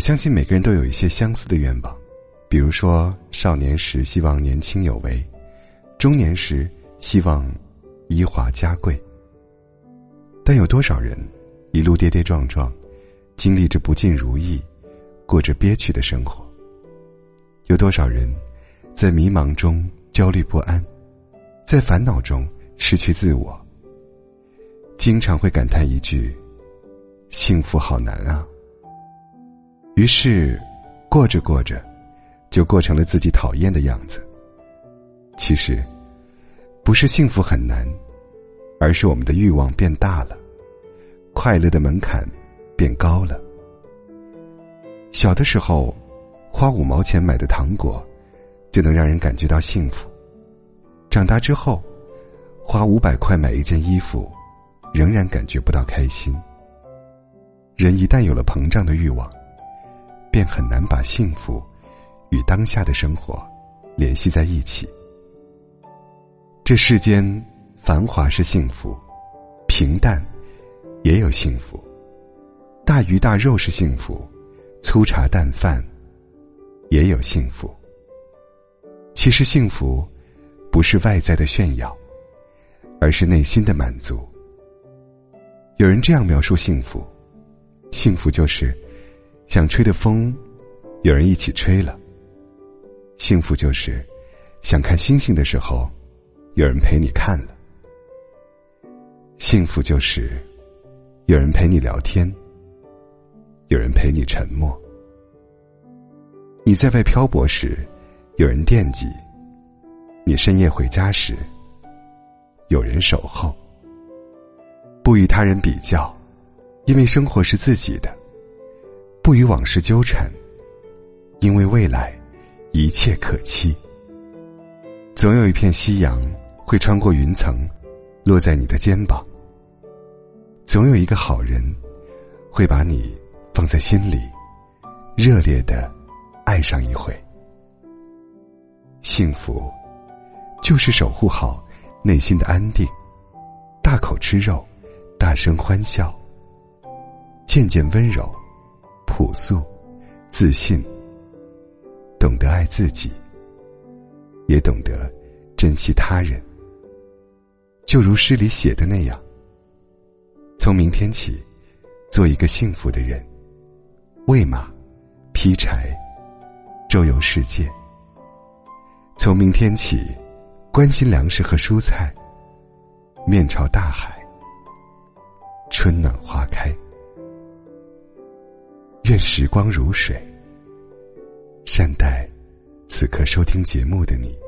相信每个人都有一些相似的愿望，比如说少年时希望年轻有为，中年时希望衣华家贵。但有多少人一路跌跌撞撞，经历着不尽如意，过着憋屈的生活？有多少人在迷茫中焦虑不安，在烦恼中失去自我？经常会感叹一句：“幸福好难啊。”于是，过着过着，就过成了自己讨厌的样子。其实，不是幸福很难，而是我们的欲望变大了，快乐的门槛变高了。小的时候。花五毛钱买的糖果，就能让人感觉到幸福。长大之后，花五百块买一件衣服，仍然感觉不到开心。人一旦有了膨胀的欲望，便很难把幸福与当下的生活联系在一起。这世间，繁华是幸福，平淡也有幸福；大鱼大肉是幸福，粗茶淡饭。也有幸福。其实幸福，不是外在的炫耀，而是内心的满足。有人这样描述幸福：幸福就是想吹的风，有人一起吹了；幸福就是想看星星的时候，有人陪你看了；幸福就是有人陪你聊天，有人陪你沉默。你在外漂泊时，有人惦记；你深夜回家时，有人守候。不与他人比较，因为生活是自己的；不与往事纠缠，因为未来一切可期。总有一片夕阳会穿过云层，落在你的肩膀；总有一个好人会把你放在心里，热烈的。爱上一回，幸福就是守护好内心的安定，大口吃肉，大声欢笑，渐渐温柔、朴素、自信，懂得爱自己，也懂得珍惜他人。就如诗里写的那样，从明天起，做一个幸福的人，喂马，劈柴。周游世界。从明天起，关心粮食和蔬菜。面朝大海，春暖。愿时光如水，善待此刻收听节目的你。